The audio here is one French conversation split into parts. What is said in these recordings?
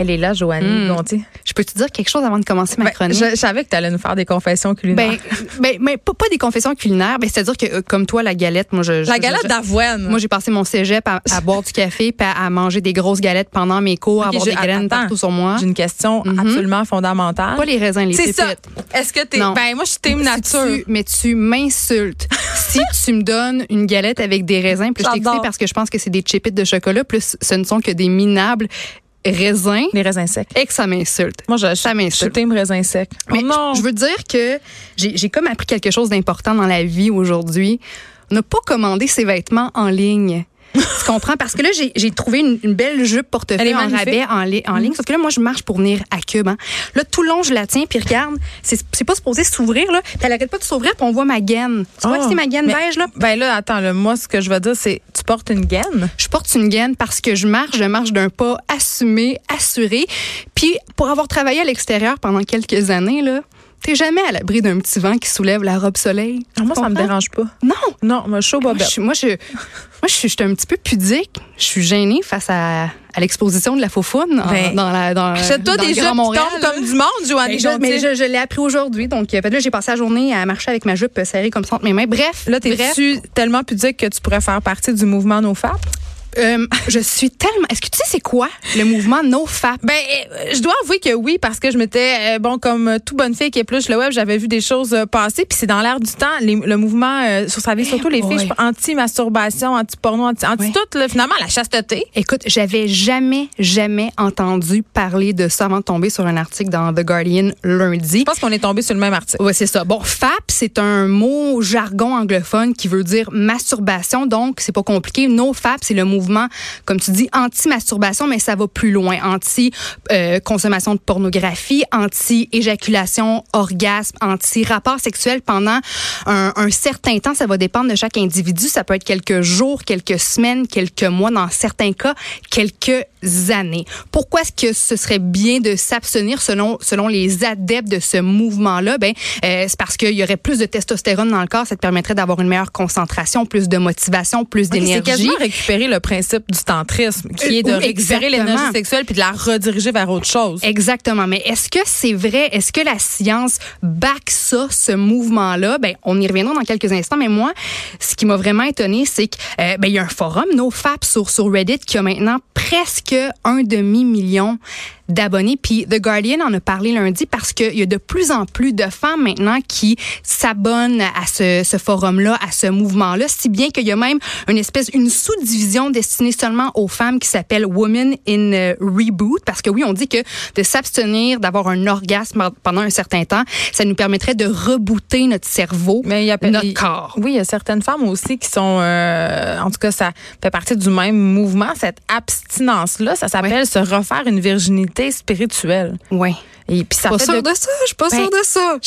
Elle est là, Joannie Hmm. Gontier. Je peux te dire quelque chose avant de commencer ma Ben, chronique? je, je savais que tu allais nous faire des confessions culinaires. Ben, ben, ben, pas, pas des confessions culinaires, ben, c'est-à-dire que euh, comme toi, la galette, moi, je. je- la galette d'avoine. Moi, j'ai passé mon cégep à, à boire du café, puis à, à manger des grosses galettes pendant mes cours, à avoir des graines attends. partout sur moi. J'ai une question Mhm. absolument fondamentale. Pas les raisins, les C'est ça. Est-ce que t'es. Non. Ben, moi, je suis team nature. tu- mais tu m'insultes. si tu me donnes une galette avec des raisins, plus je t'explique parce que je pense que c'est des chipites de chocolat, plus ce ne sont que des minables raisins, Les raisins secs. et que ça m'insulte. Moi, je, je, Ça je m'insulte. team raisin sec. Mais oh non. je veux dire que j'ai j'ai comme appris quelque chose d'important dans la vie aujourd'hui. Ne pas commander ses vêtements en ligne. Tu comprends? Parce que là, j'ai trouvé une, une belle jupe portefeuille en rabais en, li- en ligne. Sauf que là, moi, je marche pour venir à Cube. hein. Là, tout le long, je la tiens, puis regarde, c'est pas supposé s'ouvrir, là. Puis elle arrête pas de s'ouvrir, puis on voit ma gaine. Tu vois Oh. que c'est ma gaine Mais- beige, là? Ben là, attends, là, moi, ce que je veux dire, c'est tu portes une gaine? Je porte une gaine parce que je marche, je marche d'un pas assumé, assuré. Puis pour avoir travaillé à l'extérieur pendant quelques années, là, t'es jamais à l'abri d'un petit vent qui soulève la robe soleil? Ah, moi, ça me dérange pas. Non, Non, moi, chaud Moi, je, moi, je, moi, je, suis- un petit peu pudique. Je suis gênée face à, à l'exposition de la faufoune en- Ben, dans la dans dans des le jupes Grand Montréal. tombent comme du monde, Joannie Ben, je, mais je, je l'ai appris aujourd'hui. Donc, euh, fait, là, j'ai passé la journée à marcher avec ma jupe serrée comme ça entre mes mains. Bref, Là, t'es-tu tellement pudique que tu pourrais faire partie du mouvement NoFap? Euh, je suis tellement. Est-ce que tu sais c'est quoi le mouvement NoFap? Ben, euh, je dois avouer que oui, parce que je m'étais, euh, bon, comme euh, tout bonne fille qui épluche le web, j'avais vu des choses passer, puis c'est dans l'air du temps, les- le mouvement euh, sur sa vie, surtout les filles, anti-masturbation, anti-porno, anti, anti Ouais. tout, là, finalement, la chasteté. Écoute, j'avais jamais, jamais entendu parler de ça avant de tomber sur un article dans The Guardian lundi. Je pense qu'on est tombé sur le même article. Ouais, c'est ça. Bon, FAP, c'est un mot jargon anglophone qui veut dire masturbation, donc c'est pas compliqué. No FAP, c'est le mouvement, comme tu dis, anti-masturbation, mais ça va plus loin. Anti-consommation de pornographie, anti-éjaculation, orgasme, anti-rapport sexuel pendant un, un certain temps. Ça va dépendre de chaque individu. Ça peut être quelques jours, quelques semaines, quelques mois, dans certains cas, quelques années. Pourquoi est-ce que ce serait bien de s'abstenir selon, selon les adeptes de ce mouvement-là? Ben, euh, c'est parce qu'il y aurait plus de testostérone dans le corps. Ça te permettrait d'avoir une meilleure concentration, plus de motivation, plus Ok, c'est d'énergie. quasiment récupérer le principe du tantrisme, qui est de Euh, récupérer exactement. l'énergie sexuelle puis de la rediriger vers autre chose. Exactement. Mais est-ce que c'est vrai? Est-ce que la science back ça, ce mouvement-là? Ben, on y reviendra dans quelques instants. Mais moi, ce qui m'a vraiment étonné, c'est que, euh, ben, il y a un forum, NoFap, sur, sur Reddit, qui a maintenant presque un demi-million d'abonnés. Puis The Guardian en a parlé lundi parce qu'il y a de plus en plus de femmes maintenant qui s'abonnent à ce, ce forum-là, à ce mouvement-là, si bien qu'il y a même une espèce, une sous-division destinée seulement aux femmes qui s'appelle Women in Reboot. Parce que oui, on dit que de s'abstenir d'avoir un orgasme pendant un certain temps, ça nous permettrait de rebooter notre cerveau, Mais il y a notre corps. Oui, il y a certaines femmes aussi qui sont, euh, en tout cas, ça fait partie du même mouvement. Cette abstinence-là, ça s'appelle se refaire une virginité spirituelle. Oui. Et puis ça Pas fait sûre de- de ça, je suis pas Ben, sûre de ça.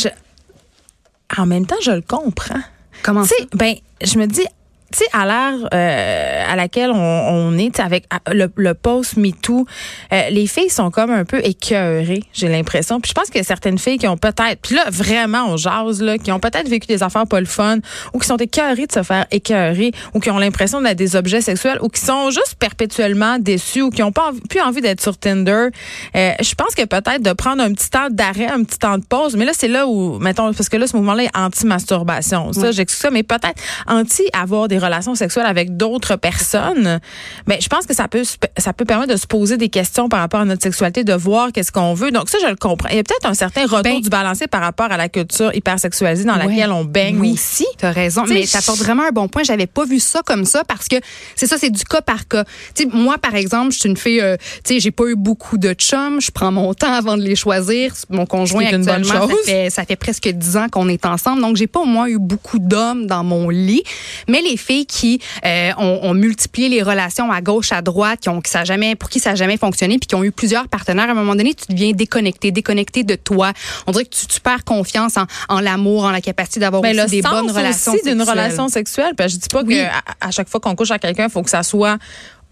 En même temps, je le comprends. Comment Tu sais, ben, je me dis, tu sais, à l'ère euh, à laquelle on, on est, avec le, le post MeToo, euh, les filles sont comme un peu écœurées, j'ai l'impression. Puis je pense qu'il y a certaines filles qui ont peut-être, puis là, vraiment, on jase, là, qui ont peut-être vécu des affaires pas le fun, ou qui sont écœurées de se faire écœurer, ou qui ont l'impression d'être des objets sexuels, ou qui sont juste perpétuellement déçus, ou qui ont pas envie- plus envie d'être sur Tinder. Euh, je pense que peut-être de prendre un petit temps d'arrêt, un petit temps de pause, mais là, c'est là où, mettons, parce que là, ce mouvement-là est anti-masturbation. Ça, j'excuse ça, mais peut-être anti-avoir des relations sexuelles avec d'autres personnes. Mais je pense que ça peut, ça peut permettre de se poser des questions par rapport à notre sexualité, de voir qu'est-ce qu'on veut. Donc, ça, je le comprends. Il y a peut-être un certain retour Ben- du balancier par rapport à la culture hypersexualisée dans Ouais. laquelle on baigne Oui. aussi. T'as raison, T'sais, mais ça porte vraiment un bon point. J'avais pas vu ça comme ça parce que c'est ça, c'est du cas par cas. Tu moi, par exemple, je suis une fille, euh, tu sais, j'ai pas eu beaucoup de chums. Je prends mon temps avant de les choisir. Mon conjoint actuellement, ça fait, ça fait presque dix ans qu'on est ensemble, donc j'ai pas au moins eu beaucoup d'hommes dans mon lit. Mais les filles filles qui euh, ont, ont, multiplié les relations à gauche, à droite, qui ont, que ça jamais, pour qui ça n'a jamais fonctionné, puis qui ont eu plusieurs partenaires. À un moment donné, tu deviens déconnecté, déconnecté de toi. On dirait que tu, tu perds confiance en, en l'amour, en la capacité d'avoir aussi des bonnes relations aussi d'une relation sexuelle. Puis je dis pas que à, à chaque fois qu'on couche à quelqu'un, il faut que ça soit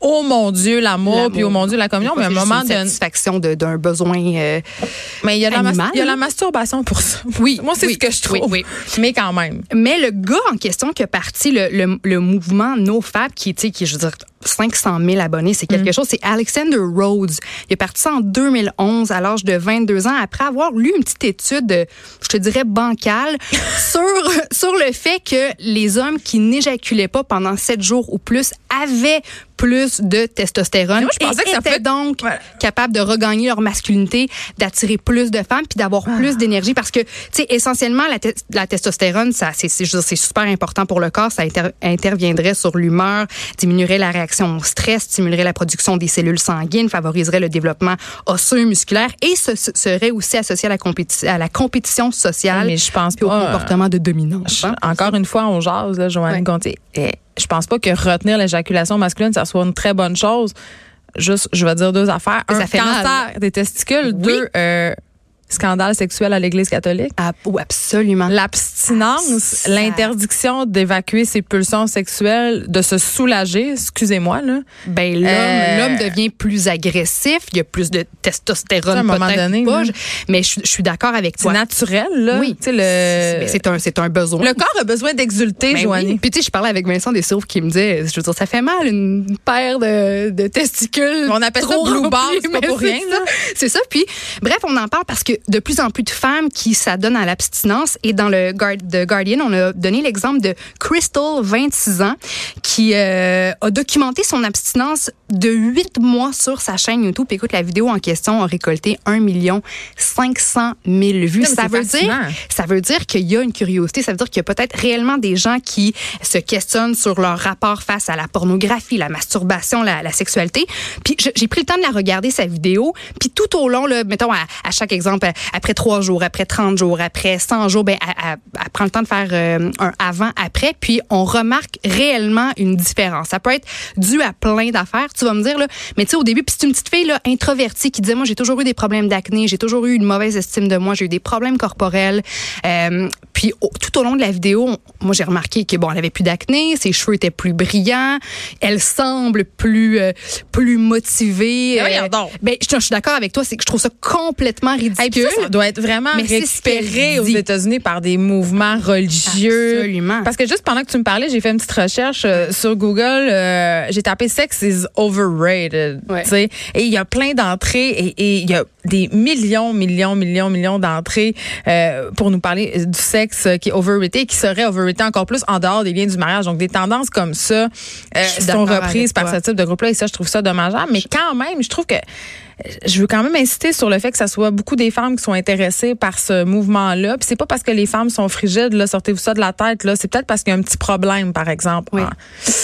oh mon Dieu, l'amour, puis oh mon Dieu, la communion, mais à un moment de satisfaction d'un besoin. Euh, mais il y, a la il y a la masturbation pour ça. Oui. Moi, c'est oui, ce que je trouve. Oui, Mais quand même. Mais le gars en question qui a parti le, le, le mouvement NoFap, qui, tu sais, qui, je veux dire, 500 000 abonnés, c'est quelque mm. chose. C'est Alexander Rhodes. Il est parti ça en 2011 à l'âge de 22 ans après avoir lu une petite étude, je te dirais bancale, sur sur le fait que les hommes qui n'éjaculaient pas pendant 7 jours ou plus avaient plus de testostérone. Moi, je pensais que ça étaient donc capables de regagner leur masculinité, d'attirer plus de femmes puis d'avoir ah. plus d'énergie parce que tu sais essentiellement la, te la testostérone ça c'est c'est super important pour le corps, ça inter interviendrait sur l'humeur, diminuerait la réaction au stress, stimulerait la production des cellules sanguines, favoriserait le développement osseux musculaire et ce, ce serait aussi associé à la, compéti à la compétition sociale mais je pense pas, au comportement de dominance. Hein? Encore une fois, on jase, là, Joanne ouais. Gontier. Et je pense pas que retenir l'éjaculation masculine, ça soit une très bonne chose. Juste, je vais dire deux affaires. Un, ça fait cancer mal. des testicules. Oui. Deux, euh, scandale sexuel à l'Église catholique? Ah, oh, absolument. L'abstinence, l'interdiction d'évacuer ses pulsions sexuelles, de se soulager, excusez-moi là. Ben l'homme, euh, l'homme devient plus agressif, il y a plus de testostérone à un moment donné, pas, mais je, je suis d'accord avec toi. C'est naturel là. Oui, le c'est un c'est un besoin. Le corps a besoin d'exulter, ben Joanie. Oui. Puis tu sais je parlais avec Vincent Dessources qui me disait je veux dire ça fait mal une paire de, de testicules. On appelle ça blue ball, c'est pas pour rien C'est ça. Puis bref, on en parle parce que de plus en plus de femmes qui s'adonnent à l'abstinence. Et dans le The Guardian, on a donné l'exemple de Crystal, 26 ans, qui euh, a documenté son abstinence de 8 mois sur sa chaîne YouTube. Écoute, la vidéo en question a récolté 1 million 500 000 vues. Ça veut, dire, ça veut dire qu'il y a une curiosité. Ça veut dire qu'il y a peut-être réellement des gens qui se questionnent sur leur rapport face à la pornographie, la masturbation, la, la sexualité. Puis j'ai pris le temps de la regarder, sa vidéo. Puis tout au long, là, mettons, à, à chaque exemple, après trois jours, après 30 jours, après 100 jours, ben, elle, elle, prend le temps de faire euh, un avant-après. Puis on remarque réellement une différence. Ça peut être dû à plein d'affaires. Tu vas me dire, là, mais tu sais, au début, puis c'est une petite fille là, introvertie qui disait, moi, j'ai toujours eu des problèmes d'acné, j'ai toujours eu une mauvaise estime de moi, j'ai eu des problèmes corporels. Euh, puis au, tout au long de la vidéo, on, moi, j'ai remarqué que bon, elle avait plus d'acné, ses cheveux étaient plus brillants, elle semble plus euh, plus motivée. Euh, ben, je, je suis d'accord avec toi, c'est que je trouve ça complètement ridicule. Ça, ça, doit être vraiment mais récupéré aux États-Unis par des mouvements religieux. Absolument. Parce que juste pendant que tu me parlais, j'ai fait une petite recherche euh, sur Google. Euh, j'ai tapé "sex is overrated", ouais. tu sais, et il y a plein d'entrées et il y a des millions, millions, millions, millions d'entrées euh, pour nous parler du sexe qui est overrated, qui serait overrated encore plus en dehors des liens du mariage. Donc des tendances comme ça euh, sont reprises par ce type de groupe-là et ça, je trouve ça dommageable. Mais quand même, je trouve que je veux quand même insister sur le fait que ça soit beaucoup des femmes qui sont intéressées par ce mouvement-là. Puis c'est pas parce que les femmes sont frigides, là, sortez-vous ça de la tête, là. C'est peut-être parce qu'il y a un petit problème, par exemple. Oui. Ah.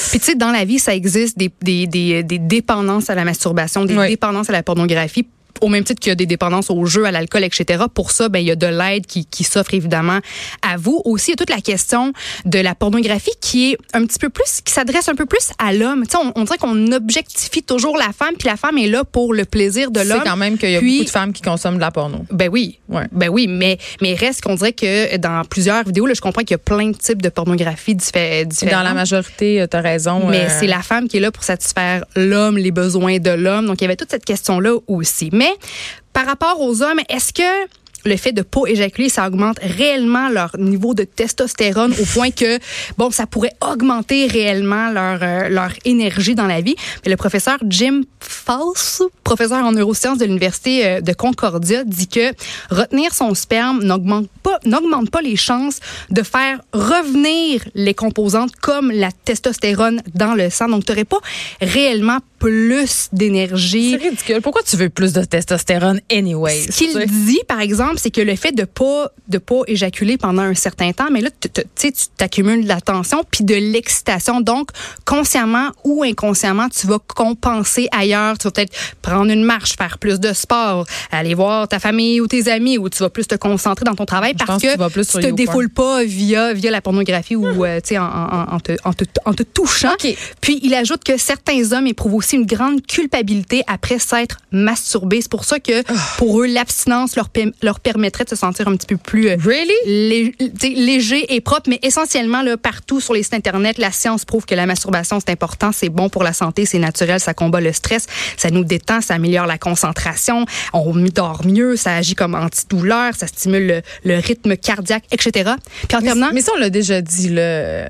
Puis tu sais, dans la vie, ça existe des, des, des, des dépendances à la masturbation, des oui. dépendances à la pornographie au même titre qu'il y a des dépendances au jeu, à l'alcool, etc. Pour ça, ben il y a de l'aide qui, qui s'offre évidemment à vous. Aussi, il y a toute la question de la pornographie qui est un petit peu plus, qui s'adresse un peu plus à l'homme. Tu sais, on, on dirait qu'on objectifie toujours la femme, puis la femme est là pour le plaisir de l'homme. C'est quand même qu'il y a puis, beaucoup de femmes qui consomment de la porno. Ben oui, ouais. ben oui, mais mais reste qu'on dirait que dans plusieurs vidéos, là, je comprends qu'il y a plein de types de pornographie différents. Dans la majorité, tu as raison. Mais euh... c'est la femme qui est là pour satisfaire l'homme, les besoins de l'homme. Donc il y avait toute cette question là aussi. Mais par rapport aux hommes, est-ce que le fait de pas éjaculer, ça augmente réellement leur niveau de testostérone au point que, bon, ça pourrait augmenter réellement leur, euh, leur énergie dans la vie? Mais le professeur Jim False, professeur en neurosciences de l'Université euh, de Concordia, dit que retenir son sperme n'augmente pas, n'augmente pas les chances de faire revenir les composantes comme la testostérone dans le sang. Donc, tu n'aurais pas réellement plus d'énergie. C'est ridicule. Pourquoi tu veux plus de testostérone anyway? Ce qu'il dit, par exemple, c'est que le fait de pas de pas éjaculer pendant un certain temps, mais là, tu sais, tu t'accumules de la tension puis de l'excitation. Donc, consciemment ou inconsciemment, tu vas compenser ailleurs. Tu vas peut-être prendre une marche, faire plus de sport, aller voir ta famille ou tes amis, ou tu vas plus te concentrer dans ton travail parce que, tu, te défoules pas via via la pornographie ou euh, tu sais en, en, te, en, te, en te touchant. Puis il ajoute que certains hommes éprouvent aussi une grande culpabilité après s'être masturbés. C'est pour ça que ah. pour eux l'abstinence leur leur permettrait de se sentir un petit peu plus euh, léger et propre, mais essentiellement là, partout sur les sites internet, la science prouve que la masturbation c'est important, c'est bon pour la santé, c'est naturel, ça combat le stress, ça nous détend, ça améliore la concentration, on dort mieux, ça agit comme antidouleur, ça stimule le, rythme cardiaque, etc. Puis en mais, terminant, mais ça on l'a déjà dit là.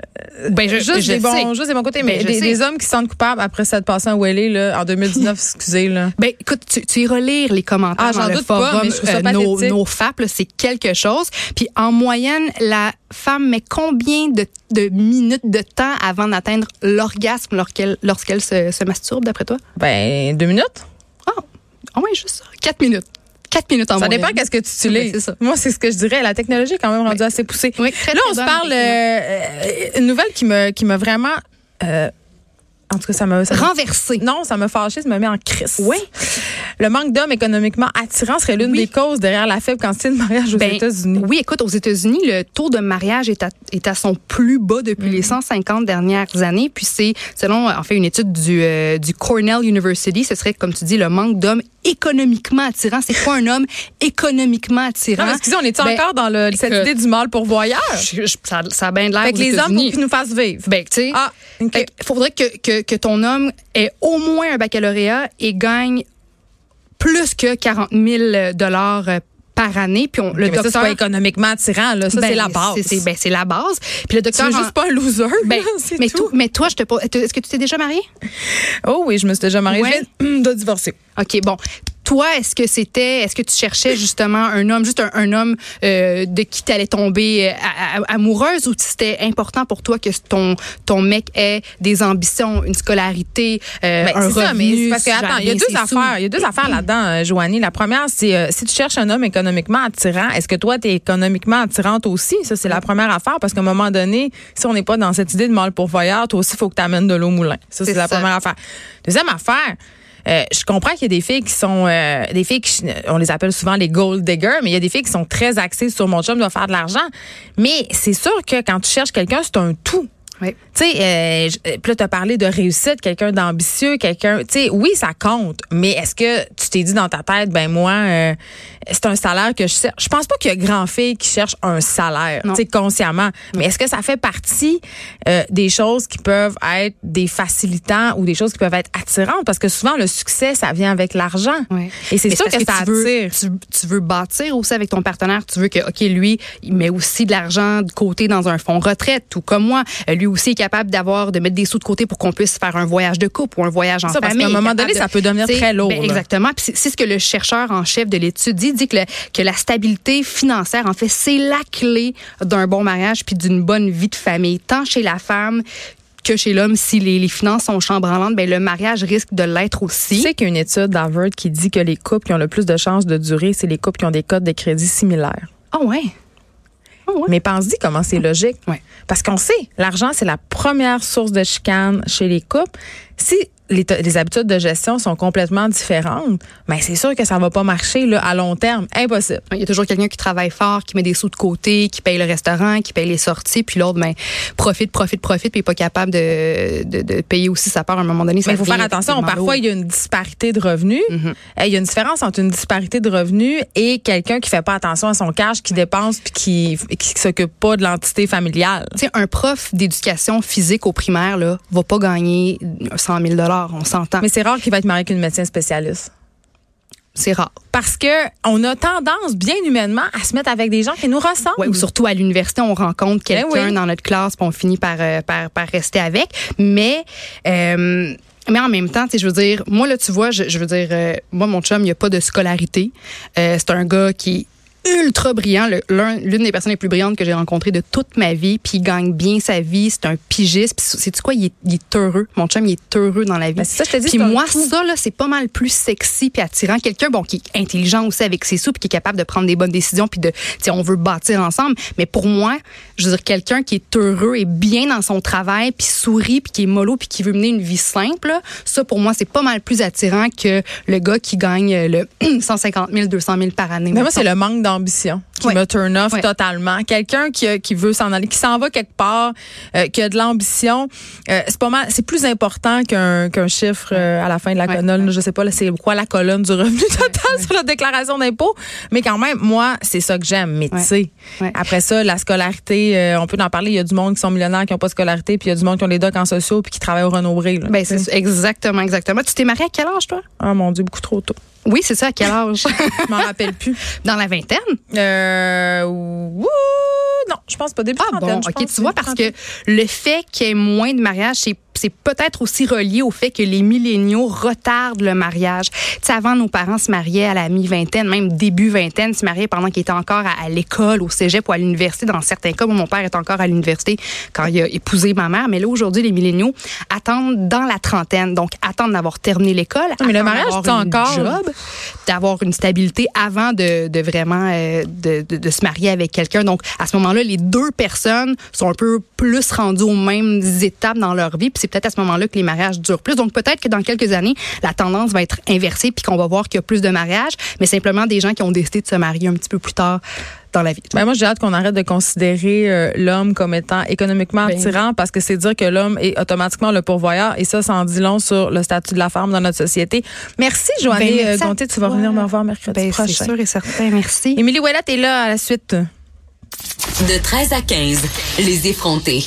Ben je, juste, des bons, juste des bons côtés, mais, ben, des, hommes qui se sentent coupables après s'être passé un Welly là en 2019, excusez là. Ben écoute, tu, tu iras lire les commentaires ah, dans le forum, pas, euh, nos, nos FAP, c'est quelque chose. Puis en moyenne, la femme met combien de, de minutes de temps avant d'atteindre l'orgasme lorsqu'elle lorsqu'elle se, se, masturbe, d'après toi? Ben, deux minutes? Ah, oh, oui, juste ça. Quatre minutes. Quatre minutes en Ça dépend qu'est-ce que tu utilises. Moi, c'est ce que je dirais. La technologie est quand même rendue assez poussée. Oui, Là, on se parle euh, euh, une nouvelle qui me qui m'a vraiment euh, en tout cas, ça m'a renversé. Non, ça m'a fâché, ça m'a mis en crise. Oui. Le manque d'hommes économiquement attirants serait l'une des causes derrière la faible quantité de mariage aux ben, États-Unis. Oui, écoute, aux États-Unis, le taux de mariage est à, est à son plus bas depuis les 150 mm. dernières années. Puis c'est, selon, en fait, une étude du, euh, du Cornell University, ce serait, comme tu dis, le manque d'hommes économiquement attirants. C'est quoi un homme économiquement attirant? Non, excusez, on est ben, encore dans le, cette idée du mal pour voyage? ça, ça a bien de l'air. Fait que les hommes, pour qu'ils nous fassent vivre. Ben, tu sais. Ah, okay. faudrait que, que, que ton homme ait au moins un baccalauréat et gagne plus que 40 000 dollars euh, par année. Puis on, le docteur, c'est pas économiquement attirant, là. Ça, c'est ben, la base. C'est, ben, c'est la base. Puis le docteur. Tu juste pas un loser. Ben, mais, tout. mais toi, je te Est-ce que tu t'es déjà mariée? Oh oui, je me suis déjà mariée. Je viens de divorcer. OK, bon. Toi, est-ce que c'était, est-ce que tu cherchais justement un homme, juste un, homme euh, de qui t'allais tomber euh, amoureuse ou c'était important pour toi que ton ton mec ait des ambitions, une scolarité, euh, ben, un revenu, ça, parce que attends, il y a deux affaires, il y a deux affaires là-dedans, Joanie. La première, c'est si tu cherches un homme économiquement attirant, est-ce que toi tu es économiquement attirante aussi? Ça c'est la première affaire parce qu'à un moment donné, si on n'est pas dans cette idée de mal pour voyeur, toi aussi il faut que tu amènes de l'eau au moulin. Ça c'est la première affaire. Deuxième affaire, euh, je comprends qu'il y a des filles qui sont euh, des filles qui on les appelle souvent les gold diggers, mais il y a des filles qui sont très axées sur mon chum doit faire de l'argent. Mais c'est sûr que quand tu cherches quelqu'un, c'est un tout. Oui. Tu sais, euh, euh, là, tu as parlé de réussite, quelqu'un d'ambitieux, quelqu'un. Tu sais, oui, ça compte, mais est-ce que tu t'es dit dans ta tête, ben moi, euh, c'est un salaire que je cherche. Je pense pas qu'il y a grand fille qui cherche un salaire, tu sais, consciemment. Mais est-ce que ça fait partie euh, des choses qui peuvent être des facilitants ou des choses qui peuvent être attirantes? Parce que souvent, le succès, ça vient avec l'argent. Oui. Et c'est sûr que, ça tu veux, tu, tu, veux bâtir aussi avec ton partenaire. Tu veux que, OK, lui, il met aussi de l'argent de côté dans un fonds retraite, tout comme moi. Lui aussi est capable d'avoir, de mettre des sous de côté pour qu'on puisse faire un voyage de couple ou un voyage en ça, famille. Parce qu'à un moment donné, ça peut devenir très lourd. Ben, exactement. c'est ce que le chercheur en chef de l'étude dit, dit que, que la stabilité financière, en fait, c'est la clé d'un bon mariage puis d'une bonne vie de famille, tant chez la femme que chez l'homme, si les, finances sont chambranlantes, ben le mariage risque de l'être aussi. Tu sais qu'il y a une étude d'Harvard qui dit que les couples qui ont le plus de chances de durer, c'est les couples qui ont des codes de crédit similaires. Ah ouais? Oh, Mais pense-y comment c'est logique. Parce qu'on sait, l'argent, c'est la première source de chicane chez les couples. Si les, habitudes de gestion sont complètement différentes, mais c'est sûr que ça va pas marcher là, à long terme. Impossible. Il y a toujours quelqu'un qui travaille fort, qui met des sous de côté, qui paye le restaurant, qui paye les sorties, puis l'autre, ben, profite, profite, profite, puis n'est pas capable de, de, payer aussi sa part à un moment donné. il faut faire attention. Parfois, il y a une disparité de revenus. Mm-hmm. Il y a une différence entre une disparité de revenus et quelqu'un qui fait pas attention à son cash, qui dépense puis qui, qui s'occupe pas de l'entité familiale. Tu sais, un prof d'éducation physique au primaire, là, va pas gagner 100 000 on s'entend. Mais c'est rare qu'il va être marié avec une médecin spécialiste. C'est rare. Parce que on a tendance, bien humainement, à se mettre avec des gens qui nous ressemblent. Ouais, ou surtout à l'université, on rencontre ben quelqu'un dans notre classe, puis on finit par, euh, par, par, rester avec. Mais euh, mais en même temps, je veux dire, moi là, tu vois, je, veux dire, euh, moi mon chum, il a pas de scolarité. c'est un gars qui ultra brillant, l'une des personnes les plus brillantes que j'ai rencontrées de toute ma vie, puis il gagne bien sa vie, c'est un pigiste, puis c'est quoi, il est, il est heureux? Mon chum, il est heureux dans la vie. Ben, c'est ça, je te dis, Puis moi, ça là, c'est pas mal plus sexy puis attirant. Quelqu'un bon qui est intelligent aussi avec ses sous, puis qui est capable de prendre des bonnes décisions, puis de, tu on veut bâtir ensemble. Mais pour moi, je veux dire quelqu'un qui est heureux et bien dans son travail, puis sourit, puis qui est mollo, puis qui veut mener une vie simple. là, ça pour moi, c'est pas mal plus attirant que le gars qui gagne euh, le 150 000, 200 000 par année. Mais moi, c'est le manque d'ambition qui me turn off totalement. Quelqu'un qui, a- qui veut s'en aller, qui s'en va quelque part, euh, qui a de l'ambition, euh, c'est pas mal, c'est plus important qu'un qu'un chiffre euh, à la fin de la colonne. Je sais pas, c'est quoi la colonne du revenu total sur la déclaration d'impôt. Mais quand même, moi, c'est ça que j'aime. Mais tu sais, après ça, la scolarité, euh, on peut en parler. Il y a du monde qui sont millionnaires, qui n'ont pas de scolarité, puis il y a du monde qui ont les docs en sociaux, puis qui travaillent au Renaud-Bré. là. Ben, c'est exactement, exactement. Tu t'es marié à quel âge, toi? Ah mon Dieu, beaucoup trop tôt. Oui, c'est ça, à quel âge? Je m'en rappelle plus. Dans la vingtaine? Euh, non, je pense pas début Ah trentaine, bon, ok, tu vois, parce que le fait qu'il y ait moins de mariage, c'est c'est peut-être aussi relié au fait que les milléniaux retardent le mariage. Tu sais, avant, nos parents se mariaient à la mi-vingtaine, même début vingtaine, se mariaient pendant qu'ils étaient encore à, à l'école, au cégep ou à l'université. Dans certains cas, mon père est encore à l'université quand il a épousé ma mère. Mais là, aujourd'hui, les milléniaux attendent dans la trentaine. Donc, attendent d'avoir terminé l'école. mais le mariage, d'avoir c'est encore- job, d'avoir une stabilité avant de, de vraiment euh, de, de- de se marier avec quelqu'un. Donc, à ce moment-là, les deux personnes sont un peu plus rendues aux mêmes étapes dans leur vie. Puis c'est peut-être à ce moment-là que les mariages durent plus. Donc, peut-être que dans quelques années, la tendance va être inversée puis qu'on va voir qu'il y a plus de mariages, mais simplement des gens qui ont décidé de se marier un petit peu plus tard dans la vie. Ben moi, j'ai hâte qu'on arrête de considérer euh, l'homme comme étant économiquement Ben. attirant parce que c'est dire que l'homme est automatiquement le pourvoyeur et ça, ça en dit long sur le statut de la femme dans notre société. Merci, Joannée Ben, euh, Gontier. Tu vas toi. revenir me revoir mercredi Ben, c'est prochain. sûr et certain. Merci. Émilie Ouellet est là à la suite. De 13 à 15, les effrontés.